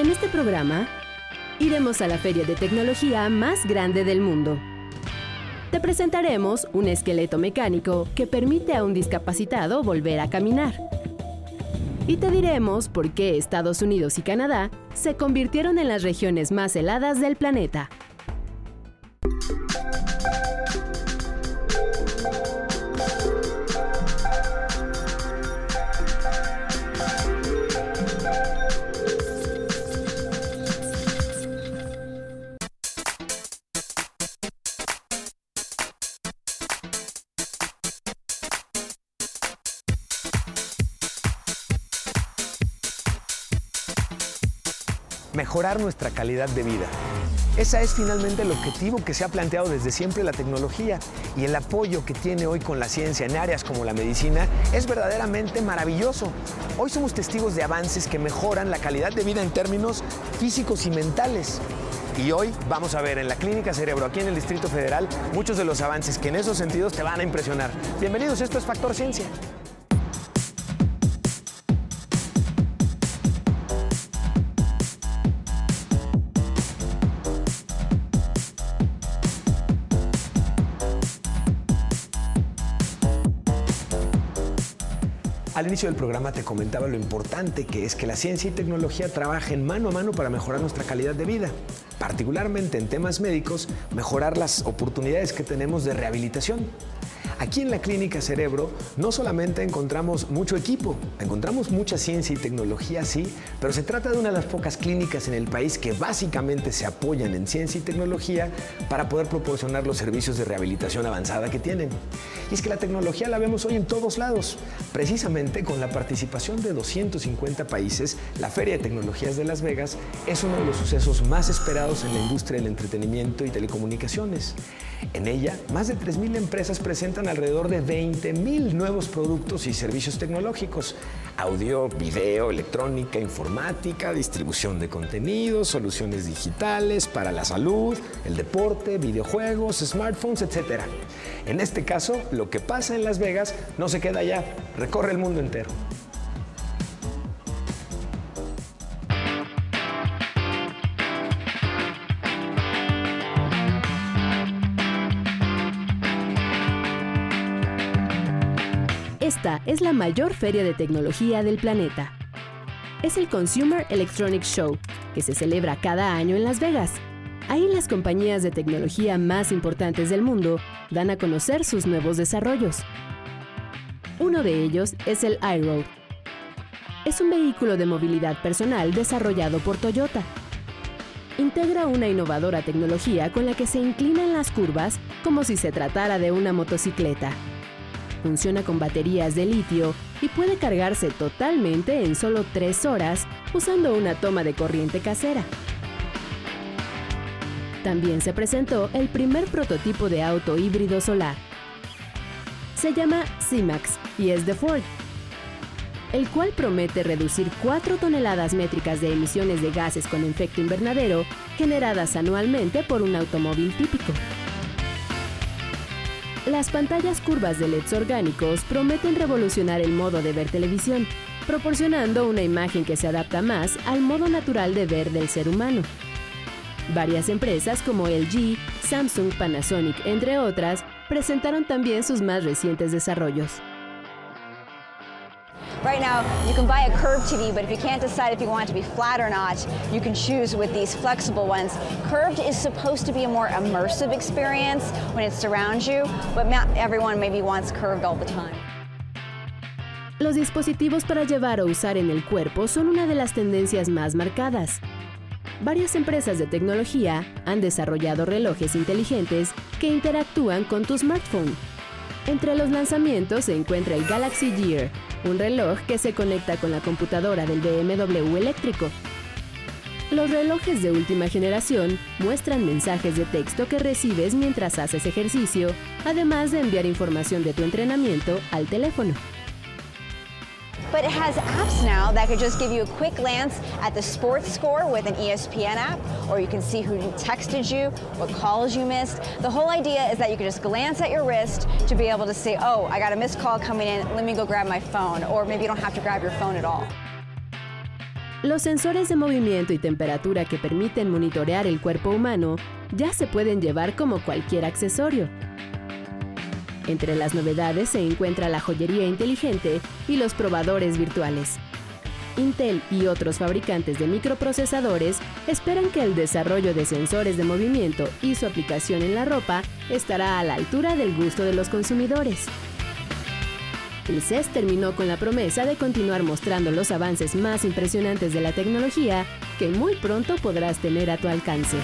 En este programa, iremos a la feria de tecnología más grande del mundo. Te presentaremos un esqueleto mecánico que permite a un discapacitado volver a caminar. Y te diremos por qué Estados Unidos y Canadá se convirtieron en las regiones más heladas del planeta. Mejorar nuestra calidad de vida. Ese es finalmente el objetivo que se ha planteado desde siempre la tecnología y el apoyo que tiene hoy con la ciencia en áreas como la medicina es verdaderamente maravilloso. Hoy somos testigos de avances que mejoran la calidad de vida en términos físicos y mentales. Y hoy vamos a ver en la Clínica Cerebro, aquí en el Distrito Federal, muchos de los avances que en esos sentidos te van a impresionar. Bienvenidos, esto es Factor Ciencia. Al inicio del programa te comentaba lo importante que es que la ciencia y tecnología trabajen mano a mano para mejorar nuestra calidad de vida, particularmente en temas médicos, mejorar las oportunidades que tenemos de rehabilitación. Aquí en la Clínica Cerebro no solamente encontramos mucho equipo, encontramos mucha ciencia y tecnología, sí, pero se trata de una de las pocas clínicas en el país que básicamente se apoyan en ciencia y tecnología para poder proporcionar los servicios de rehabilitación avanzada que tienen. Y es que la tecnología la vemos hoy en todos lados. Precisamente con la participación de 250 países, la Feria de Tecnologías de Las Vegas es uno de los sucesos más esperados en la industria del entretenimiento y telecomunicaciones. En ella, más de 3.000 empresas presentan alrededor de 20.000 nuevos productos y servicios tecnológicos. Audio, video, electrónica, informática, distribución de contenidos, soluciones digitales para la salud, el deporte, videojuegos, smartphones, etc. En este caso, lo que pasa en Las Vegas no se queda allá, recorre el mundo entero. Esta es la mayor feria de tecnología del planeta. Es el Consumer Electronics Show, que se celebra cada año en Las Vegas. Ahí las compañías de tecnología más importantes del mundo dan a conocer sus nuevos desarrollos. Uno de ellos es el iRoad. Es un vehículo de movilidad personal desarrollado por Toyota. Integra una innovadora tecnología con la que se inclinan las curvas como si se tratara de una motocicleta. Funciona con baterías de litio y puede cargarse totalmente en solo 3 horas usando una toma de corriente casera. También se presentó el primer prototipo de auto híbrido solar. Se llama C-Max y es de Ford, el cual promete reducir 4 toneladas métricas de emisiones de gases con efecto invernadero generadas anualmente por un automóvil típico. Las pantallas curvas de LEDs orgánicos prometen revolucionar el modo de ver televisión, proporcionando una imagen que se adapta más al modo natural de ver del ser humano. Varias empresas como LG, Samsung, Panasonic, entre otras, presentaron también sus más recientes desarrollos. Right now, you can buy a curved TV, but if you can't decide if you want it to be flat or not, you can choose with these flexible ones. Curved is supposed to be a more immersive experience when it surrounds you, but not everyone maybe wants curved all the time. Los dispositivos para llevar o usar en el cuerpo son una de las tendencias más marcadas. Varias empresas de tecnología han desarrollado relojes inteligentes que interactúan con tu smartphone. Entre los lanzamientos se encuentra el Galaxy Gear, un reloj que se conecta con la computadora del BMW eléctrico. Los relojes de última generación muestran mensajes de texto que recibes mientras haces ejercicio, además de enviar información de tu entrenamiento al teléfono. But it has apps now that could just give you a quick glance at the sports score with an ESPN app, or you can see who texted you, what calls you missed. The whole idea is that you can just glance at your wrist to be able to say, oh, I got a missed call coming in, let me go grab my phone, or maybe you don't have to grab your phone at all. Los sensores de movimiento y temperatura que permiten monitorear el cuerpo humano ya se pueden llevar como cualquier accesorio. Entre las novedades se encuentra la joyería inteligente y los probadores virtuales. Intel y otros fabricantes de microprocesadores esperan que el desarrollo de sensores de movimiento y su aplicación en la ropa estará a la altura del gusto de los consumidores. El CES terminó con la promesa de continuar mostrando los avances más impresionantes de la tecnología que muy pronto podrás tener a tu alcance.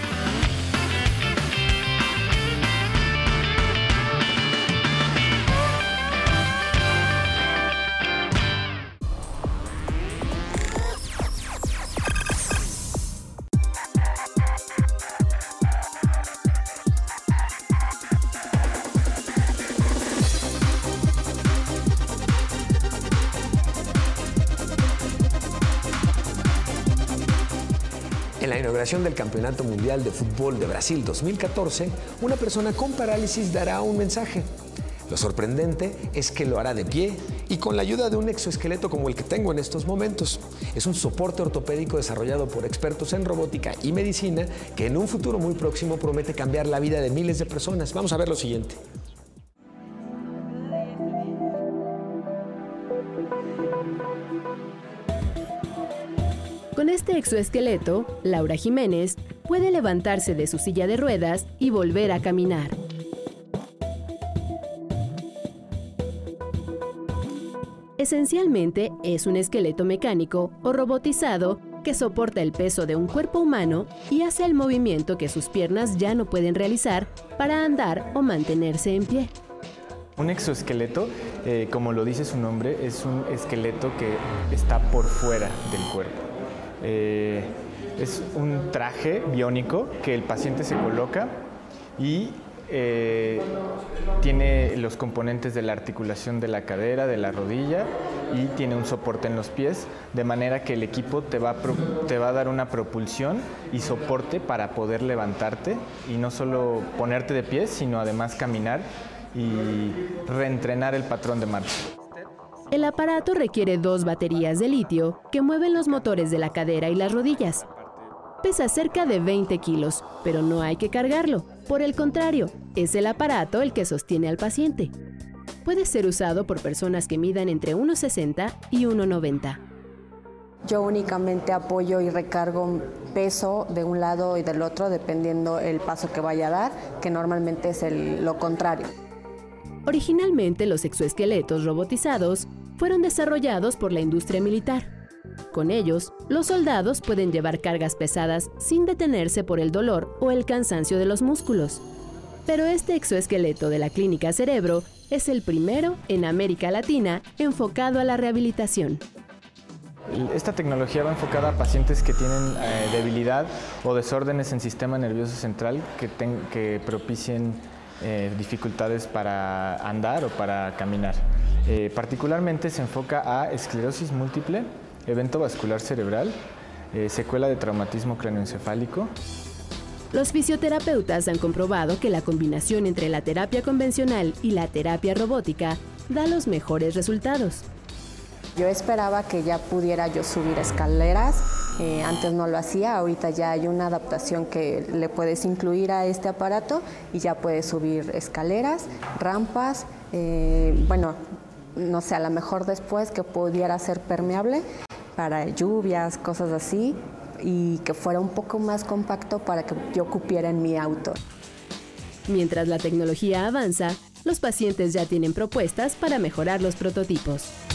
Inauguración del Campeonato Mundial de Fútbol de Brasil 2014, una persona con parálisis dará un mensaje. Lo sorprendente es que lo hará de pie y con la ayuda de un exoesqueleto como el que tengo en estos momentos. Es un soporte ortopédico desarrollado por expertos en robótica y medicina que en un futuro muy próximo promete cambiar la vida de miles de personas. Vamos a ver lo siguiente. Este exoesqueleto, Laura Jiménez puede levantarse de su silla de ruedas y volver a caminar. Esencialmente es un esqueleto mecánico o robotizado que soporta el peso de un cuerpo humano y hace el movimiento que sus piernas ya no pueden realizar para andar o mantenerse en pie. Un exoesqueleto, eh, como lo dice su nombre, es un esqueleto que está por fuera del cuerpo. Eh, es un traje biónico que el paciente se coloca y eh, tiene los componentes de la articulación de la cadera, de la rodilla y tiene un soporte en los pies, de manera que el equipo te va, te va a dar una propulsión y soporte para poder levantarte y no solo ponerte de pie, sino además caminar y reentrenar el patrón de marcha. El aparato requiere dos baterías de litio que mueven los motores de la cadera y las rodillas. Pesa cerca de 20 kilos, pero no hay que cargarlo. Por el contrario, es el aparato el que sostiene al paciente. Puede ser usado por personas que midan entre 1,60 y 1,90. Yo únicamente apoyo y recargo peso de un lado y del otro dependiendo el paso que vaya a dar, que normalmente es el- lo contrario. Originalmente los exoesqueletos robotizados fueron desarrollados por la industria militar. Con ellos, los soldados pueden llevar cargas pesadas sin detenerse por el dolor o el cansancio de los músculos. Pero este exoesqueleto de la clínica Cerebro es el primero en América Latina enfocado a la rehabilitación. Esta tecnología va enfocada a pacientes que tienen eh, debilidad o desórdenes en sistema nervioso central que, propicien eh, dificultades para andar o para caminar. Eh, particularmente se enfoca a esclerosis múltiple, evento vascular cerebral, eh, secuela de traumatismo craneoencefálico, Los fisioterapeutas han comprobado que la combinación entre la terapia convencional y la terapia robótica da los mejores resultados. Yo esperaba que ya pudiera yo subir escaleras, eh, antes no lo hacía, ahorita ya hay una adaptación que le puedes incluir a este aparato y ya puedes subir escaleras, rampas, eh, bueno, no sé, a lo mejor después que pudiera ser permeable para lluvias, cosas así, y que fuera un poco más compacto para que yo cupiera en mi auto. Mientras la tecnología avanza, los pacientes ya tienen propuestas para mejorar los prototipos.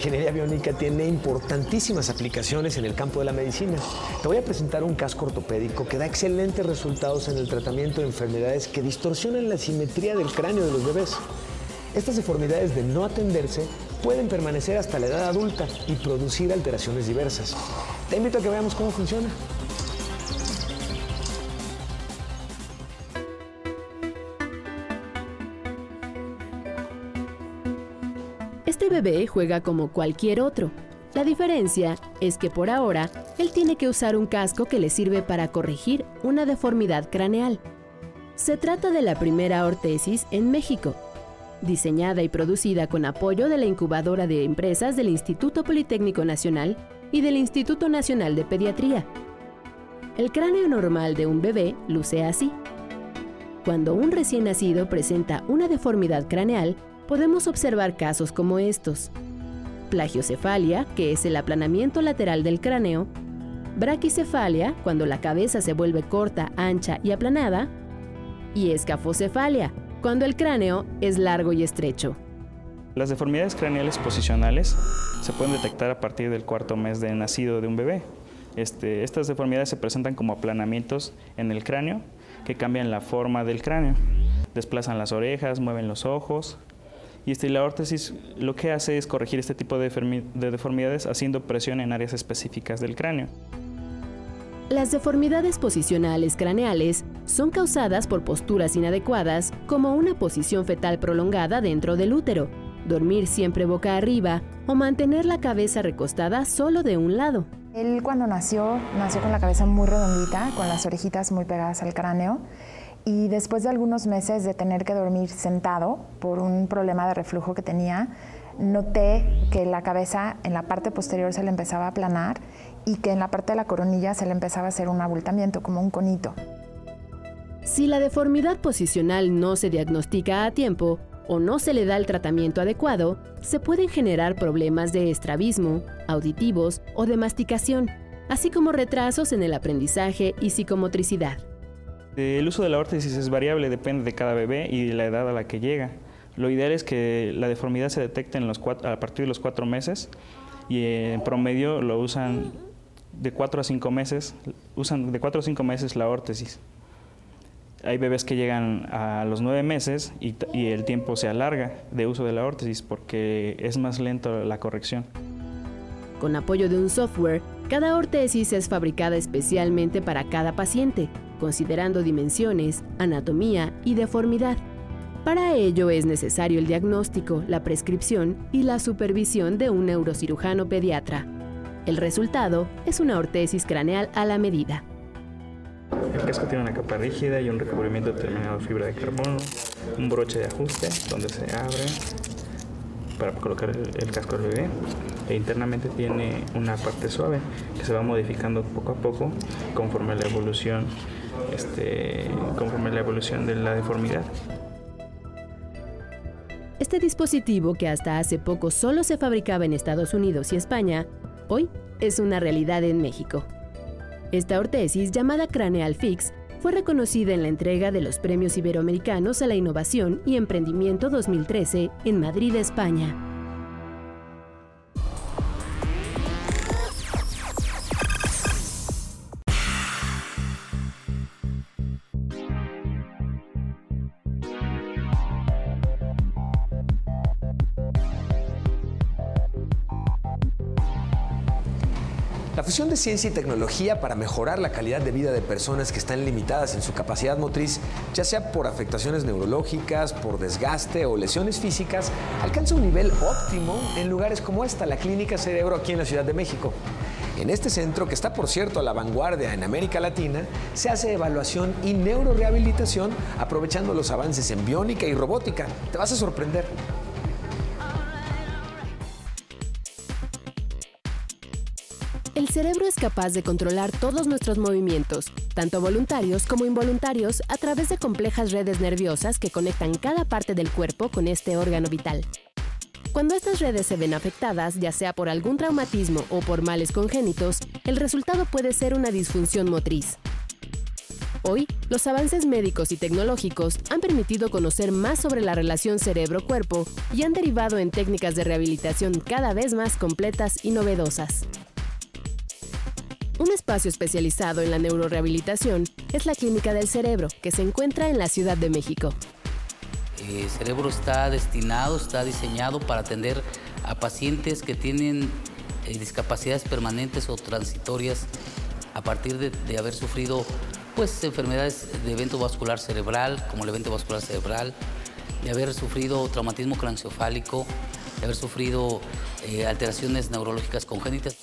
Ingeniería biónica tiene importantísimas aplicaciones en el campo de la medicina. Te voy a presentar un casco ortopédico que da excelentes resultados en el tratamiento de enfermedades que distorsionan la simetría del cráneo de los bebés. Estas deformidades de no atenderse pueden permanecer hasta la edad adulta y producir alteraciones diversas. Te invito a que veamos cómo funciona. Este bebé juega como cualquier otro. La diferencia es que por ahora él tiene que usar un casco que le sirve para corregir una deformidad craneal. Se trata de la primera ortesis en México, diseñada y producida con apoyo de la incubadora de empresas del Instituto Politécnico Nacional y del Instituto Nacional de Pediatría. El cráneo normal de un bebé luce así. Cuando un recién nacido presenta una deformidad craneal, podemos observar casos como estos. Plagiocefalia, que es el aplanamiento lateral del cráneo, braquicefalia, cuando la cabeza se vuelve corta, ancha y aplanada, y escafocefalia, cuando el cráneo es largo y estrecho. Las deformidades craneales posicionales se pueden detectar a partir del cuarto mes de nacido de un bebé. Este, estas deformidades se presentan como aplanamientos en el cráneo que cambian la forma del cráneo. Desplazan las orejas, mueven los ojos. Y este, la órtesis lo que hace es corregir este tipo de deformidades haciendo presión en áreas específicas del cráneo. Las deformidades posicionales craneales son causadas por posturas inadecuadas como una posición fetal prolongada dentro del útero, dormir siempre boca arriba o mantener la cabeza recostada solo de un lado. Él cuando nació, nació con la cabeza muy redondita, con las orejitas muy pegadas al cráneo y después de algunos meses de tener que dormir sentado por un problema de reflujo que tenía, noté que la cabeza en la parte posterior se le empezaba a aplanar y que en la parte de la coronilla se le empezaba a hacer un abultamiento, como un conito. Si la deformidad posicional no se diagnostica a tiempo o no se le da el tratamiento adecuado, se pueden generar problemas de estrabismo, auditivos o de masticación, así como retrasos en el aprendizaje y psicomotricidad. El uso de la órtesis es variable, depende de cada bebé y de la edad a la que llega. Lo ideal es que la deformidad se detecte a partir de los cuatro meses y en promedio lo usan de 4 a 5 meses, usan de 4 a 5 meses la órtesis. Hay bebés que llegan a los 9 meses y, y el tiempo se alarga de uso de la órtesis porque es más lento la corrección. Con apoyo de un software, cada órtesis es fabricada especialmente para cada paciente, considerando dimensiones, anatomía y deformidad. Para ello es necesario el diagnóstico, la prescripción y la supervisión de un neurocirujano pediatra. El resultado es una ortesis craneal a la medida. El casco tiene una capa rígida y un recubrimiento determinado de fibra de carbono, un broche de ajuste donde se abre para colocar el, casco del bebé e internamente tiene una parte suave que se va modificando poco a poco conforme la evolución este, conforme la evolución de la deformidad. Este dispositivo, que hasta hace poco solo se fabricaba en Estados Unidos y España, hoy es una realidad en México. Esta ortesis, llamada Craneal Fix, fue reconocida en la entrega de los Premios Iberoamericanos a la Innovación y Emprendimiento 2013 en Madrid, España. Fusión de ciencia y tecnología para mejorar la calidad de vida de personas que están limitadas en su capacidad motriz, ya sea por afectaciones neurológicas, por desgaste o lesiones físicas, alcanza un nivel óptimo en lugares como esta, la Clínica Cerebro aquí en la Ciudad de México. En este centro, que está por cierto a la vanguardia en América Latina, se hace evaluación y neurorehabilitación aprovechando los avances en biónica y robótica. Te vas a sorprender. Cerebro es capaz de controlar todos nuestros movimientos, tanto voluntarios como involuntarios, a través de complejas redes nerviosas que conectan cada parte del cuerpo con este órgano vital. Cuando estas redes se ven afectadas, ya sea por algún traumatismo o por males congénitos, el resultado puede ser una disfunción motriz. Hoy, los avances médicos y tecnológicos han permitido conocer más sobre la relación cerebro-cuerpo y han derivado en técnicas de rehabilitación cada vez más completas y novedosas. Un espacio especializado en la neurorehabilitación es la Clínica del Cerebro, que se encuentra en la Ciudad de México. El cerebro está destinado, está diseñado para atender a pacientes que tienen eh, discapacidades permanentes o transitorias a partir de, haber sufrido pues, enfermedades de evento vascular cerebral, como el evento vascular cerebral, de haber sufrido traumatismo craneoencefálico, de haber sufrido eh, alteraciones neurológicas congénitas.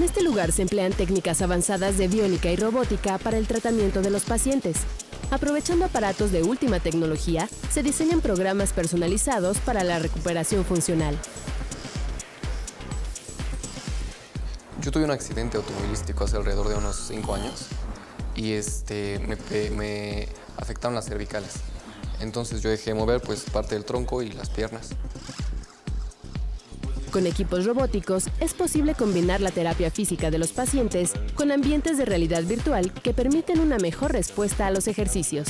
En este lugar se emplean técnicas avanzadas de biónica y robótica para el tratamiento de los pacientes. Aprovechando aparatos de última tecnología, se diseñan programas personalizados para la recuperación funcional. Yo tuve un accidente automovilístico hace alrededor de unos 5 años y este, me, me afectaron las cervicales. Entonces yo dejé de mover pues parte del tronco y las piernas. Con equipos robóticos es posible combinar la terapia física de los pacientes con ambientes de realidad virtual que permiten una mejor respuesta a los ejercicios.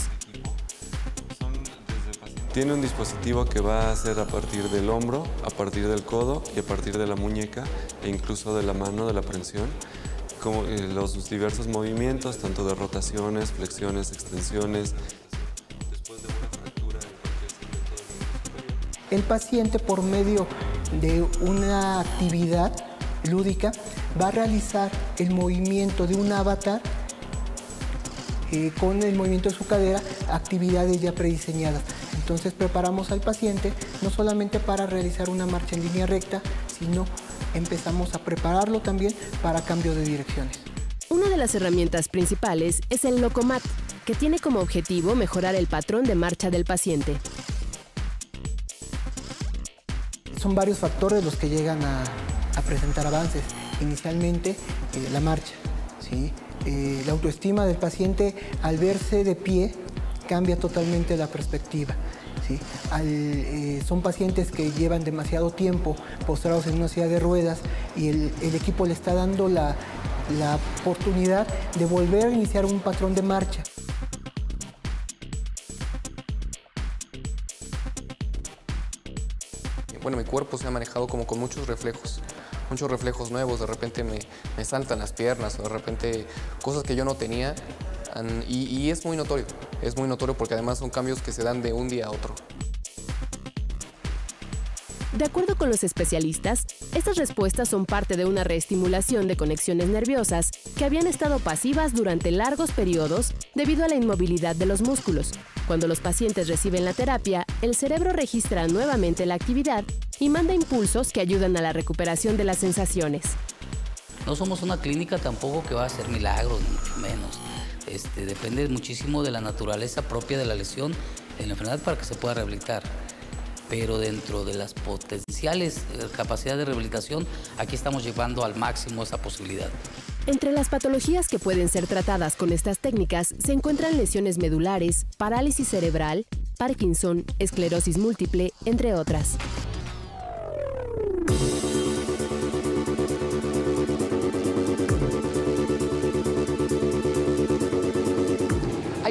Tiene un dispositivo que va a hacer a partir del hombro, a partir del codo y a partir de la muñeca e incluso de la mano, de la prensión, como eh, los diversos movimientos, tanto de rotaciones, flexiones, extensiones, el paciente por medio de una actividad lúdica va a realizar el movimiento de un avatar eh, con el movimiento de su cadera, actividades ya prediseñadas. Entonces preparamos al paciente no solamente para realizar una marcha en línea recta, sino empezamos a prepararlo también para cambio de direcciones. Una de las herramientas principales es el Locomat, que tiene como objetivo mejorar el patrón de marcha del paciente son varios factores los que llegan a, presentar avances. Inicialmente, eh, la marcha. Eh, la autoestima del paciente al verse de pie cambia totalmente la perspectiva. Eh, son pacientes que llevan demasiado tiempo postrados en una silla de ruedas y el, equipo le está dando la oportunidad de volver a iniciar un patrón de marcha. Bueno, mi cuerpo se ha manejado como con muchos reflejos, muchos reflejos nuevos, de repente me, saltan las piernas, o de repente cosas que yo no tenía, y, y es muy notorio, es muy notorio porque además son cambios que se dan de un día a otro. De acuerdo con los especialistas, estas respuestas son parte de una reestimulación de conexiones nerviosas que habían estado pasivas durante largos periodos debido a la inmovilidad de los músculos. Cuando los pacientes reciben la terapia, el cerebro registra nuevamente la actividad y manda impulsos que ayudan a la recuperación de las sensaciones. No somos una clínica tampoco que va a hacer milagros, ni mucho menos. Este, depende muchísimo de la naturaleza propia de la lesión en la enfermedad para que se pueda rehabilitar pero dentro de las potenciales eh, capacidades de rehabilitación, aquí estamos llevando al máximo esa posibilidad. Entre las patologías que pueden ser tratadas con estas técnicas se encuentran lesiones medulares, parálisis cerebral, Parkinson, esclerosis múltiple, entre otras.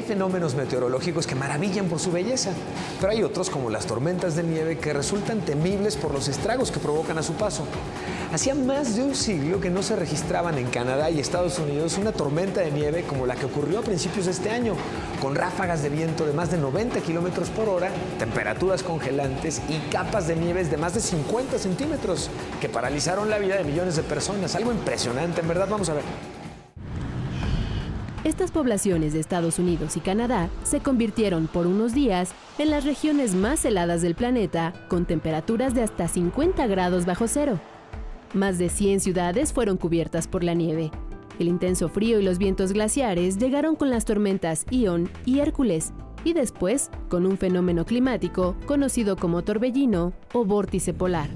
Fenómenos meteorológicos que maravillan por su belleza, pero hay otros como las tormentas de nieve que resultan temibles por los estragos que provocan a su paso. Hacía más de un siglo que no se registraban en Canadá y Estados Unidos una tormenta de nieve como la que ocurrió a principios de este año, con ráfagas de viento de más de 90 kilómetros por hora, temperaturas congelantes y capas de nieves de más de 50 centímetros que paralizaron la vida de millones de personas. Algo impresionante, en verdad, vamos a ver. Estas poblaciones de Estados Unidos y Canadá se convirtieron por unos días en las regiones más heladas del planeta, con temperaturas de hasta 50 grados bajo cero. Más de 100 ciudades fueron cubiertas por la nieve. El intenso frío y los vientos glaciares llegaron con las tormentas Ion y Hércules, y después con un fenómeno climático conocido como torbellino o vórtice polar.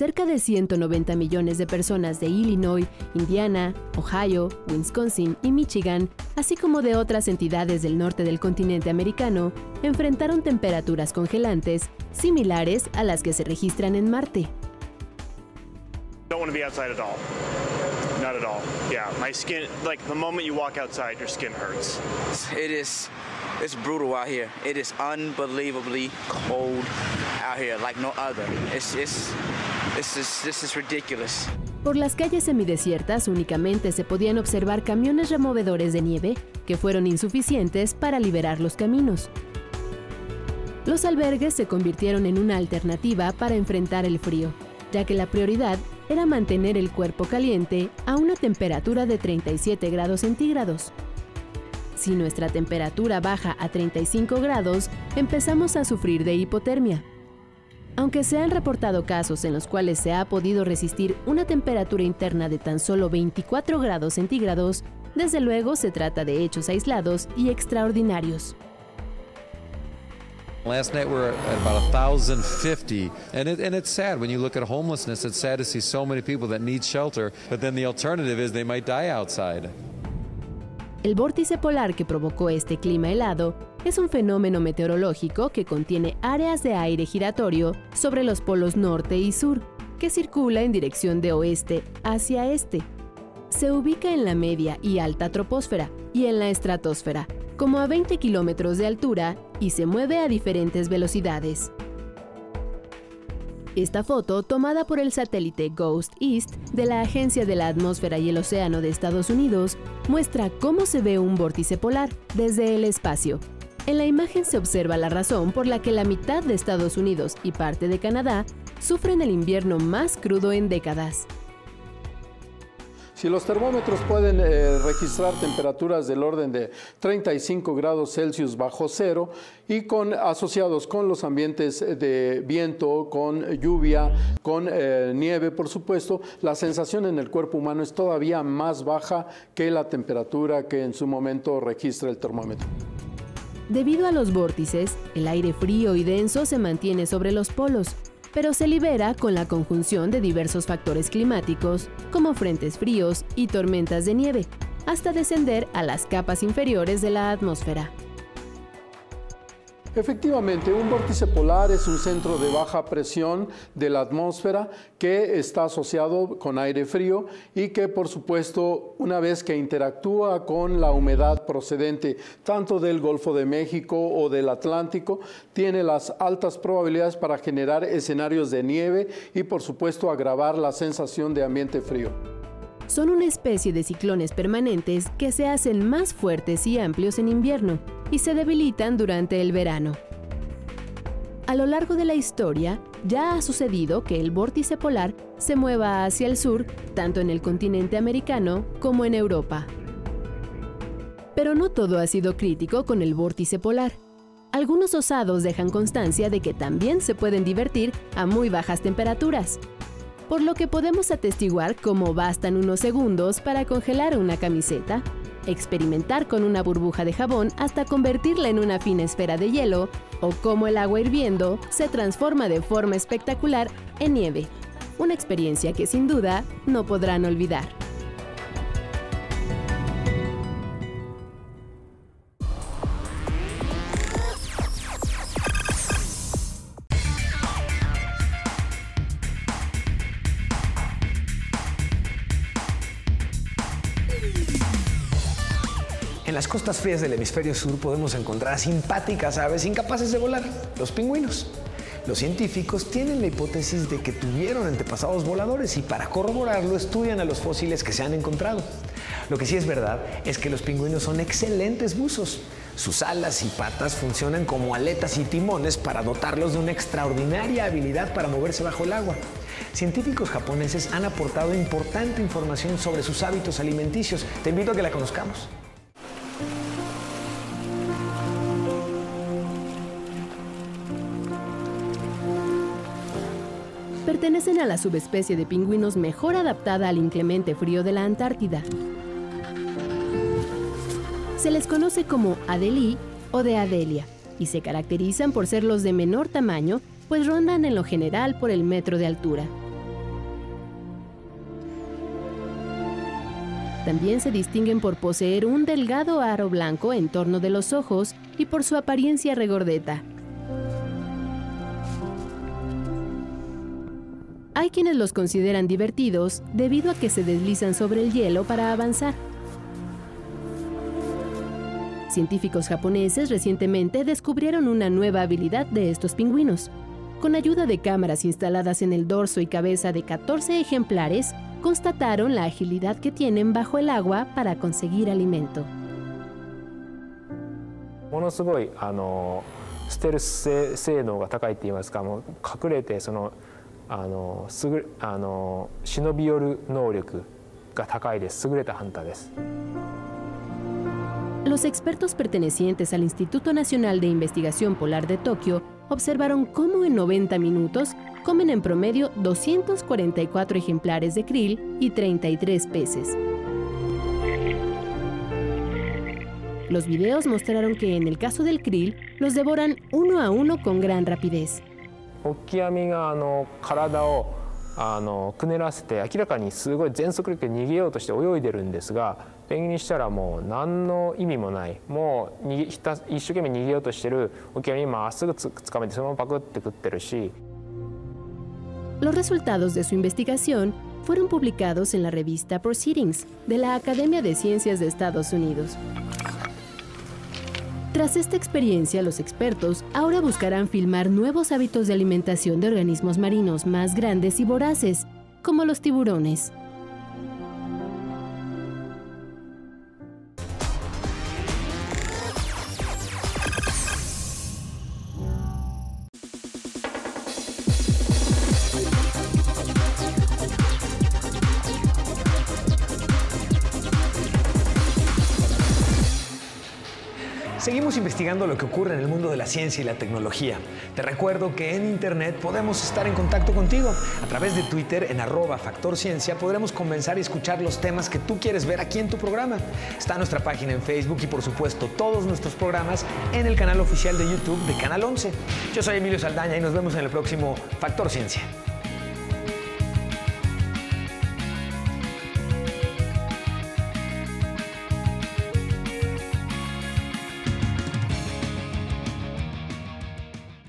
Cerca de 190 millones de personas de Illinois, Indiana, Ohio, Wisconsin y Michigan, así como de otras entidades del norte del continente americano, enfrentaron temperaturas congelantes similares a las que se registran en Marte. Don't want to be outside at all. Not at all. Yeah, my skin, like the moment you walk outside, your skin hurts. It is, it's brutal out here. It is unbelievably cold out here, like no other. It's, it's, por las calles semidesiertas únicamente se podían observar camiones removedores de nieve que fueron insuficientes para liberar los caminos. Los albergues se convirtieron en una alternativa para enfrentar el frío, ya que la prioridad era mantener el cuerpo caliente a una temperatura de 37 grados centígrados. Si nuestra temperatura baja a 35 grados, empezamos a sufrir de hipotermia. Aunque se han reportado casos en los cuales se ha podido resistir una temperatura interna de tan solo 24 grados centígrados, desde luego se trata de hechos aislados y extraordinarios. Last night we were at about 1,050, and, it, and it's sad when you look at homelessness. It's sad to see so many people that need shelter, but then the alternative is they might die outside. El vórtice polar que provocó este clima helado es un fenómeno meteorológico que contiene áreas de aire giratorio sobre los polos norte y sur, que circula en dirección de oeste hacia este. Se ubica en la media y alta troposfera y en la estratosfera, como a 20 kilómetros de altura y se mueve a diferentes velocidades. Esta foto, tomada por el satélite Ghost East de la Agencia de la Atmósfera y el Océano de Estados Unidos, muestra cómo se ve un vórtice polar desde el espacio. En la imagen se observa la razón por la que la mitad de Estados Unidos y parte de Canadá sufren el invierno más crudo en décadas. Si los termómetros pueden eh, registrar temperaturas del orden de 35 grados Celsius bajo cero y con, asociados con los ambientes de viento, con lluvia, con eh, nieve, por supuesto, la sensación en el cuerpo humano es todavía más baja que la temperatura que en su momento registra el termómetro. Debido a los vórtices, el aire frío y denso se mantiene sobre los polos, pero se libera con la conjunción de diversos factores climáticos, como frentes fríos y tormentas de nieve, hasta descender a las capas inferiores de la atmósfera. Efectivamente, un vórtice polar es un centro de baja presión de la atmósfera que está asociado con aire frío y que por supuesto una vez que interactúa con la humedad procedente tanto del Golfo de México o del Atlántico, tiene las altas probabilidades para generar escenarios de nieve y por supuesto agravar la sensación de ambiente frío son una especie de ciclones permanentes que se hacen más fuertes y amplios en invierno y se debilitan durante el verano. A lo largo de la historia, ya ha sucedido que el vórtice polar se mueva hacia el sur, tanto en el continente americano como en Europa. Pero no todo ha sido crítico con el vórtice polar. Algunos osados dejan constancia de que también se pueden divertir a muy bajas temperaturas, por lo que podemos atestiguar cómo bastan unos segundos para congelar una camiseta, experimentar con una burbuja de jabón hasta convertirla en una fina esfera de hielo, o cómo el agua hirviendo se transforma de forma espectacular en nieve. Una experiencia que sin duda no podrán olvidar. Costas frías del hemisferio sur podemos encontrar simpáticas aves incapaces de volar, los pingüinos. Los científicos tienen la hipótesis de que tuvieron antepasados voladores y para corroborarlo estudian a los fósiles que se han encontrado. Lo que sí es verdad es que los pingüinos son excelentes buzos. Sus alas y patas funcionan como aletas y timones para dotarlos de una extraordinaria habilidad para moverse bajo el agua. Científicos japoneses han aportado importante información sobre sus hábitos alimenticios. Te invito a que la conozcamos. Pertenecen a la subespecie de pingüinos mejor adaptada al inclemente frío de la Antártida. Se les conoce como Adelie o de Adelia y se caracterizan por ser los de menor tamaño, pues rondan en lo general por el metro de altura. También se distinguen por poseer un delgado aro blanco en torno de los ojos y por su apariencia regordeta. Hay quienes los consideran divertidos debido a que se deslizan sobre el hielo para avanzar. Científicos japoneses recientemente descubrieron una nueva habilidad de estos pingüinos. Con ayuda de cámaras instaladas en el dorso y cabeza de 14 ejemplares, constataron la agilidad que tienen bajo el agua para conseguir alimento. ステルス性能が高いって言いますかもう隠れてその あのすぐあの忍び寄る能力が高いです優れたハンターです。Los expertos pertenecientes al Instituto Nacional de Investigación Polar de Tokio observaron cómo en 90 minutos comen en promedio 244 ejemplares de krill y 33 peces. Los videos mostraron que en el caso del krill los devoran uno a uno con gran rapidez. オキアミがあの体をあのくねらせて明らかにすごい全速力で逃げようとして泳いでるんですがペンギンにしたらもう何の意味もないもう逃げひた一生懸命逃げようとしてるオキアミまっすぐつつかめてそのままパクって食ってるし。Los resultados de su investigación fueron publicados en la revista Proceedings de la Academia de Ciencias de Estados Unidos. Tras esta experiencia, los expertos ahora buscarán filmar nuevos hábitos de alimentación de organismos marinos más grandes y voraces, como los tiburones. Seguimos investigando lo que ocurre en el mundo de la ciencia y la tecnología. Te recuerdo que en Internet podemos estar en contacto contigo. A través de Twitter en arroba Factor Ciencia podremos conversar y escuchar los temas que tú quieres ver aquí en tu programa. Está nuestra página en Facebook y por supuesto todos nuestros programas en el canal oficial de YouTube de Canal 11. Yo soy Emilio Saldaña y nos vemos en el próximo Factor Ciencia.